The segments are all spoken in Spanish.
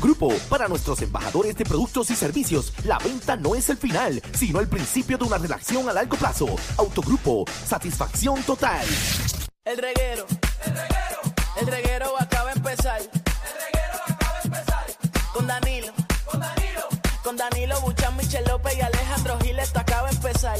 Autogrupo, para nuestros embajadores de productos y servicios, la venta no es el final, sino el principio de una relación a largo plazo. Autogrupo, satisfacción total. El reguero. El reguero. El reguero acaba de empezar. El reguero acaba de empezar. Con Danilo. Con Danilo. Con Danilo Buchan, Michel López y Alejandro Giles, esto acaba de empezar.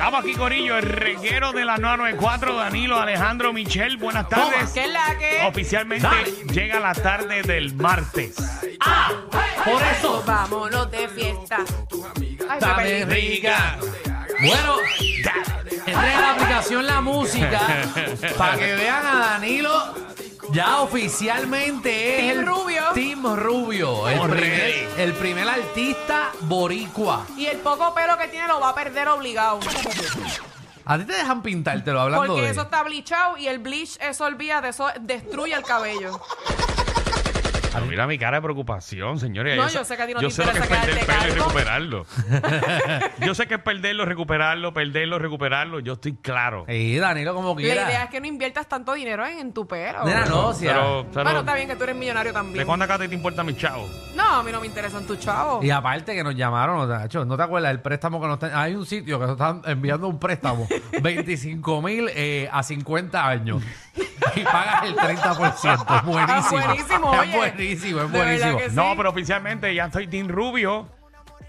Estamos aquí, Corillo, el reguero de la 994, Danilo, Alejandro, Michel. Buenas tardes. ¿Qué es la que? Oficialmente llega la tarde del martes. Por eso, vámonos de fiesta. Ay, Dame rica. Bueno, entra en la aplicación La Música para que vean a Danilo. Ya oficialmente es Team el Rubio. Team Rubio, el primer, el primer artista boricua. Y el poco pelo que tiene lo va a perder obligado. A ti te dejan pintártelo hablando Porque de eso está bleachado y el bleach, eso olvídate, eso destruye el cabello. Pero mira mi cara de preocupación, señores. No, yo sé que a ti no yo te sé lo que es interesa perder el quedarte pelo y calvo. recuperarlo. yo sé que es perderlo, recuperarlo, perderlo, recuperarlo. Yo estoy claro. Sí, Danilo como La idea es que no inviertas tanto dinero en, en tu pelo. Nena, no, si Pero, pero bueno, está bien que tú eres millonario ¿de también. cuándo acá te importa mi chavo? No, a mí no me interesan tus chavos. Y aparte que nos llamaron, Nacho, ¿no te acuerdas el préstamo que nos están- Hay un sitio que nos están enviando un préstamo, 25 mil eh, a 50 años. Y pagas el 30%. Es buenísimo. Ah, buenísimo, es oye. Buenísimo, es De verdad buenísimo. que sí. No, pero oficialmente ya soy Team Rubio.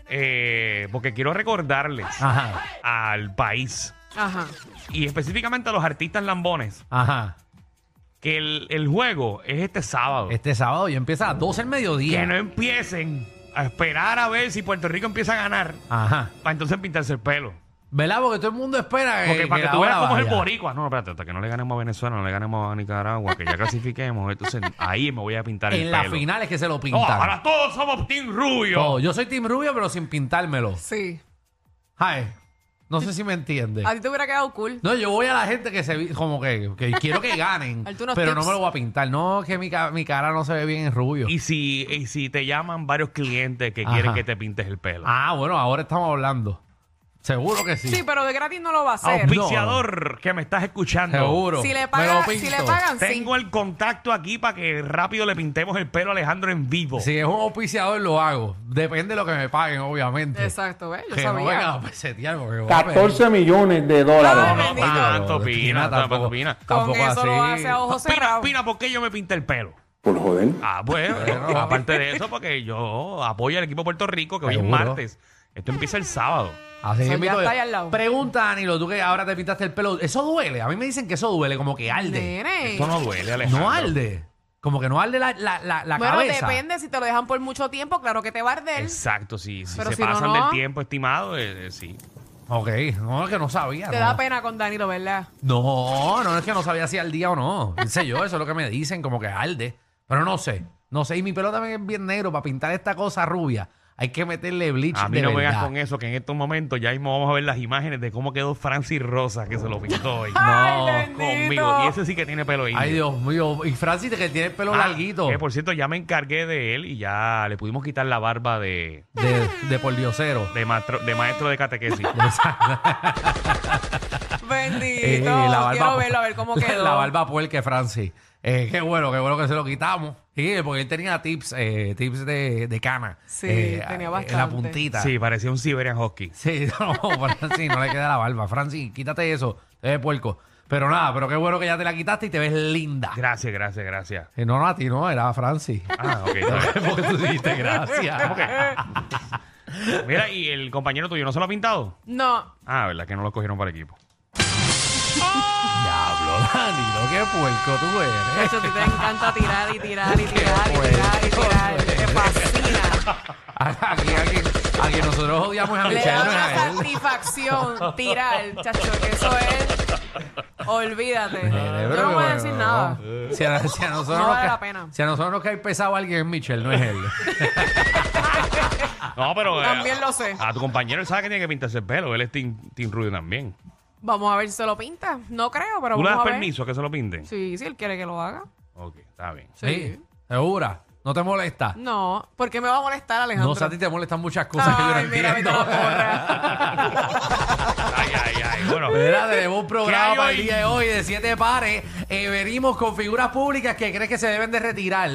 eh, porque quiero recordarles Ajá, al país Ajá. y específicamente a los artistas lambones ajá. que el, el juego es este sábado. Este sábado ya empieza a las 12 del mediodía. Que no empiecen a esperar a ver si Puerto Rico empieza a ganar Ajá. para entonces pintarse el pelo. ¿Verdad? Porque todo el mundo espera Porque que, para que, tú veas cómo es el boricua. No, no, espérate, hasta que no le ganemos a Venezuela, no le ganemos a Nicaragua, que ya clasifiquemos. Entonces ahí me voy a pintar el En las pelo. finales que se lo No, pintan. ahora todos somos Team Rubio. Oh, yo soy Team Rubio, pero sin pintármelo. Sí. Ay, no sé si me entiende. A ti te hubiera quedado cool. No, yo voy a la gente que se vi- como que, que quiero que ganen, pero no tips. me lo voy a pintar. No, que mi, ca- mi cara no se ve bien en rubio. Y si, y si te llaman varios clientes que Ajá. quieren que te pintes el pelo. Ah, bueno, ahora estamos hablando. Seguro que sí. Sí, pero de gratis no lo va a hacer. Auspiciador que me estás escuchando. Seguro. Si le, Me pagan, lo si pinto. le pagan, sí. Tengo el contacto aquí para que rápido le pintemos el pelo a Alejandro en vivo. Si es un auspiciador, lo hago. Depende de lo que me paguen, obviamente. Exacto, ¿ves? Yo que no venga sabía. a pesetear porque voy a pedir. 14 millones de dólares. Ay, No, bendito. no, tanto, Pina, tampoco- tanto, Pina. Con tampoco eso lo así. hace a ojos Pina, cerrados. Pina, ¿por qué yo me pinté el pelo? Por joder. Ah, bueno, Bueno. aparte de eso, porque yo apoyo al equipo de Puerto Rico, que hoy es Seguro. martes. Esto empieza el sábado. Así Eso mismo ya yo- está ahí al lado. Pregunta, Danilo, tú que ahora te pintaste el pelo. ¿Eso duele? A mí me dicen que eso duele, como que arde. Nene. Esto no duele, Alejandro. No arde. Como que no arde la, la, la, la bueno, cabeza. depende. Si te lo dejan por mucho tiempo, claro que te va a arder. Exacto, sí. Si Pero se si no, pasan no. del tiempo estimado, eh, eh, sí. Ok, no, es que no sabía. Te no. da pena con Danilo, ¿verdad? No, no es que no sabía si al día o no. No sé yo, eso es lo que me dicen, como que arde. Pero no sé. No sé, y mi pelo también es bien negro. Para pintar esta cosa rubia, hay que meterle bleach A mí de no me vengas verdad. con eso, que en estos momentos ya mismo vamos a ver las imágenes de cómo quedó Francis Rosa, que se lo pintó hoy. No, conmigo. Y ese sí que tiene pelo indio. Ay, Dios mío. Y Francis, que tiene el pelo Ah, larguito. Que por cierto, ya me encargué de él y ya le pudimos quitar la barba de, De, de por diosero. de, maestro, de maestro de catequesis. Bendito. Eh, Quiero verlo, a ver cómo quedó. La barba puerca, Francis. Eh, qué bueno, qué bueno que se lo quitamos. Sí, porque él tenía tips, eh, tips de, de cana. Sí, eh, tenía En la bastante. puntita. sí, parecía un Siberian Husky. Sí, no, Francis, no le queda la barba. Francis, quítate eso, te ves puerco. Pero nada, pero qué bueno que ya te la quitaste y te ves linda. Gracias, gracias, gracias. Eh, no, no, a ti no, era a Francis. Ah, ok. Porque tú dijiste gracias. Mira, ¿y el compañero tuyo no se lo ha pintado? No. Ah, ¿verdad? Que no lo cogieron para equipo. Diablo, Danilo, qué puerco tú eres. Ti te encanta tirar y tirar y tirar y tirar y tirar. Te fascina. Aquí, aquí, aquí nosotros odiamos a Le Michelle, da no es una a él. satisfacción tirar, chacho, que eso es. Olvídate. Yo no voy a decir nada. Si a, si a nosotros No nos vale la pena. Si a nosotros nos cae pesado alguien es Michelle, no es él. No, pero. eh, También lo sé. A tu compañero él sabe que tiene que pintarse el pelo. Él es Team, team Rudy también. Vamos a ver si se lo pinta. No creo, pero ¿Tú le das vamos a ver. permiso a que se lo pinten? Sí, si él quiere que lo haga. Ok, está bien. Sí. ¿Segura? ¿No te molesta? No, ¿por qué me va a molestar, Alejandro? No, o sea, a ti te molestan muchas cosas que yo no Ay, mira, entiendo. Ay, ay, ay. Bueno, Mira, tenemos un ¿Qué programa hay para el hoy? día de hoy de siete pares. Eh, venimos con figuras públicas que crees que se deben de retirar.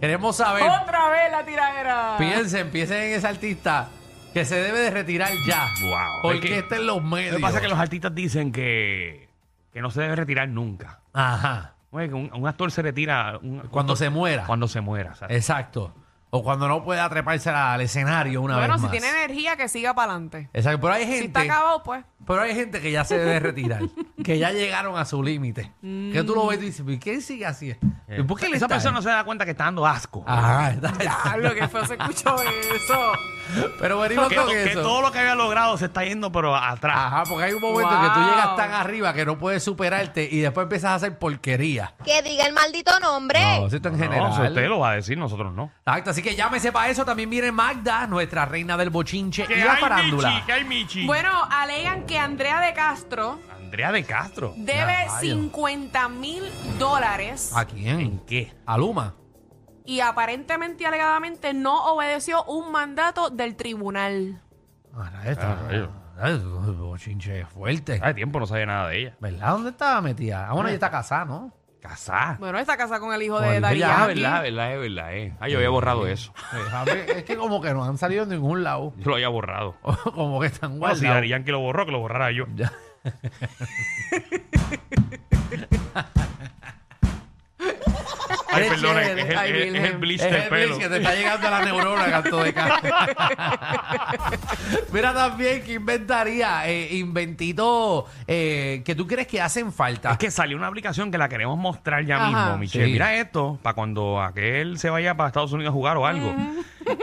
Queremos saber. Otra vez la tiradera. Piensen, piensen en ese artista que se debe de retirar ya. Wow. Porque Es que- está en los Lo medios. que pasa es que los artistas dicen que, que no se debe retirar nunca. Ajá. Oye, que un, un actor se retira un- Cuando se muera. cuando se muera. ¿sabes? Exacto. O cuando no pueda treparse al escenario una bueno, vez si más. tiene energía, que siga para adelante. Exacto. Pero hay Si gente. está acabado, pues. Pero hay gente que ya se debe retirar, que ya llegaron a su límite. Que tú lo ves y dices, ¿y qué sigue así? ¿Y por qué Esa está persona no se da cuenta que está dando asco. Ajá, está- Ah, lo que fue se escuchó eso. Pero venimos que, con que eso. todo lo que había logrado se está yendo, pero atrás. Ajá, porque hay un momento Wow. que tú llegas tan arriba que no puedes superarte y después empiezas a hacer porquería. Que diga el maldito nombre. No, eso está en No, general. eso usted lo va a decir, nosotros no. Exacto, así que llámese para eso. También viene Magda, nuestra reina del bochinche y ¿Qué la hay, farándula. Michi? ¿Qué hay, Michi? Bueno, alegan que Andrea de Castro Andrea de Castro. debe Ya, rayos. 50 mil dólares ¿A ¿En quién? qué? A Luma. y aparentemente y alegadamente no obedeció un mandato del tribunal. Ah, esta, Ah, rayos. bochinche fuerte. Hace tiempo no sabía nada de ella. ¿Verdad? ¿Dónde estaba metida? Ah, bueno, ella está casada, ¿no? Casada. Bueno, está casada con el hijo Con el de de- Ah, Yankee. verdad, verdad, es verdad. Eh. Ah, yo había borrado eso. Eh, ver, es que como que no han salido en ningún lado. Yo lo había borrado. como que están Bueno, si guardados. Dari Yankee lo borró, que lo borrara yo. Ya. Ay, perdona, es el, Ay, es- es el Virgen. bleach Es del el pelo. bleach que te está llegando a la neurona, canto de cara. Mira también que inventaría, eh, inventito eh, que tú crees que hacen falta. Es que salió una aplicación que la queremos mostrar ya Ajá. mismo, Michelle. Sí. Mira esto, para cuando aquel se vaya para Estados Unidos a jugar o algo.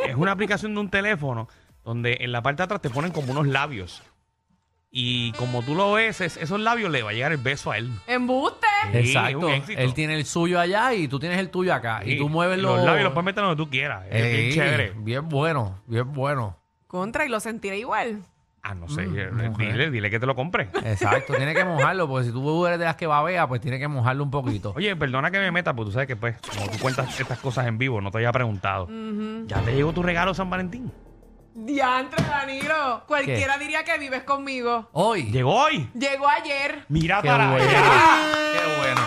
es una aplicación de un teléfono donde en la parte de atrás te ponen como unos labios. Y como tú lo ves, es- esos labios le va a llegar el beso a él. ¡Embuste! Sí, Exacto. un éxito. Él tiene el suyo allá y tú tienes el tuyo acá. Y tú mueves los los, labios, los puedes meter donde tú quieras. Es bien chévere. Bien bueno, bien bueno. Contra y lo sentiré igual. Ah, no sé. eh, mujer. dile, dile que te lo compre. Exacto, tiene que mojarlo, porque si tú eres de las que babea, pues tiene que mojarlo un poquito. Oye, perdona que me meta, porque tú sabes que, pues, como tú cuentas estas cosas en vivo, no te había preguntado. ¿Ya te llegó tu regalo San Valentín? Diantre, Danilo. Cualquiera diría que vives conmigo. Hoy. ¿Llegó hoy? Llegó ayer. Mira Qué para bueno. allá. Qué bueno.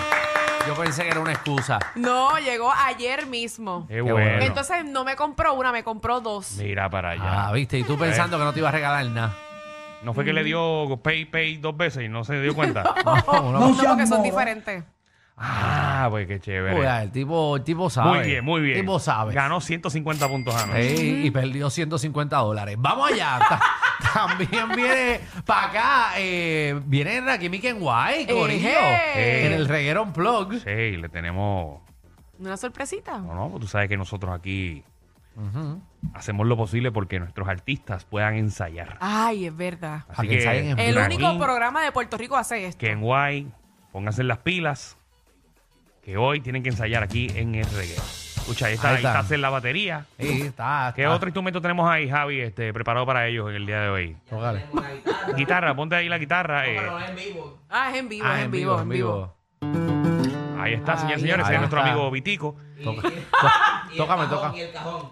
Yo pensé que era una excusa. No, llegó ayer mismo. Qué Qué bueno. bueno. Entonces no me compró una, me compró dos. Mira para allá. Ah, viste, y tú pensando que no te iba a regalar nada. ¿No fue que le dio pay pay dos veces y no se dio cuenta? No, no. No, porque son diferentes. Ah, pues qué chévere. Oiga, el tipo, el tipo sabe. muy bien, muy bien. El tipo sabe. Ganó 150 puntos anoche. Ey, y perdió 150 dólares. Vamos allá. Ta- También viene para acá. Eh, viene Rakim Kenway, Corillo. Ejé. En el reguero Unplugged. Sí, le tenemos... Una sorpresita. No, no, pues tú sabes que nosotros aquí hacemos lo posible porque nuestros artistas puedan ensayar. Ay, es verdad. Para que ensayen en El único programa de Puerto Rico hace esto. que en Guay pónganse las pilas que hoy tienen que ensayar aquí en el reguero. Escucha, ahí está, Ahí ahí está está. hacer la batería. Sí, está. ¿Qué está. otro instrumento tenemos ahí, Javi, este, preparado para ellos en el día de hoy? Tócale. Guitarra, ponte ahí la guitarra. eh, Ah, es en vivo, Ah, es en vivo, en vivo. ahí está, señores Ahí y señores. Ese es nuestro amigo Vitico. Toca- Tócame, toca.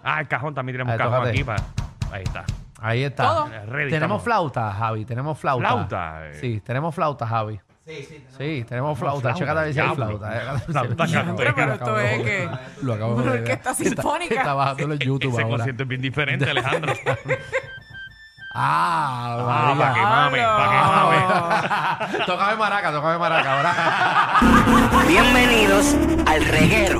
Ah, el cajón, también tenemos Ahí, cajón tócate. aquí. Para... Ahí está. Ahí está. Todo. Ready, tenemos estamos. flauta, Javi. Tenemos flauta. ¿Flauta? eh. Sí, tenemos flauta, Javi. Sí, sí. Sí, tenemos flauta. flauta, Chécate a ver si hay diablo. flauta. eh. Flauta. Pero esto es que- Lo acabo de ver. Está- sinfónica. Está bajándolo en YouTube Ese ahora. concierto es bien diferente, Alejandro. Ah, Ah, para que mame, para que mame. tócame maraca, tócame maraca ahora. Bienvenidos al reguero.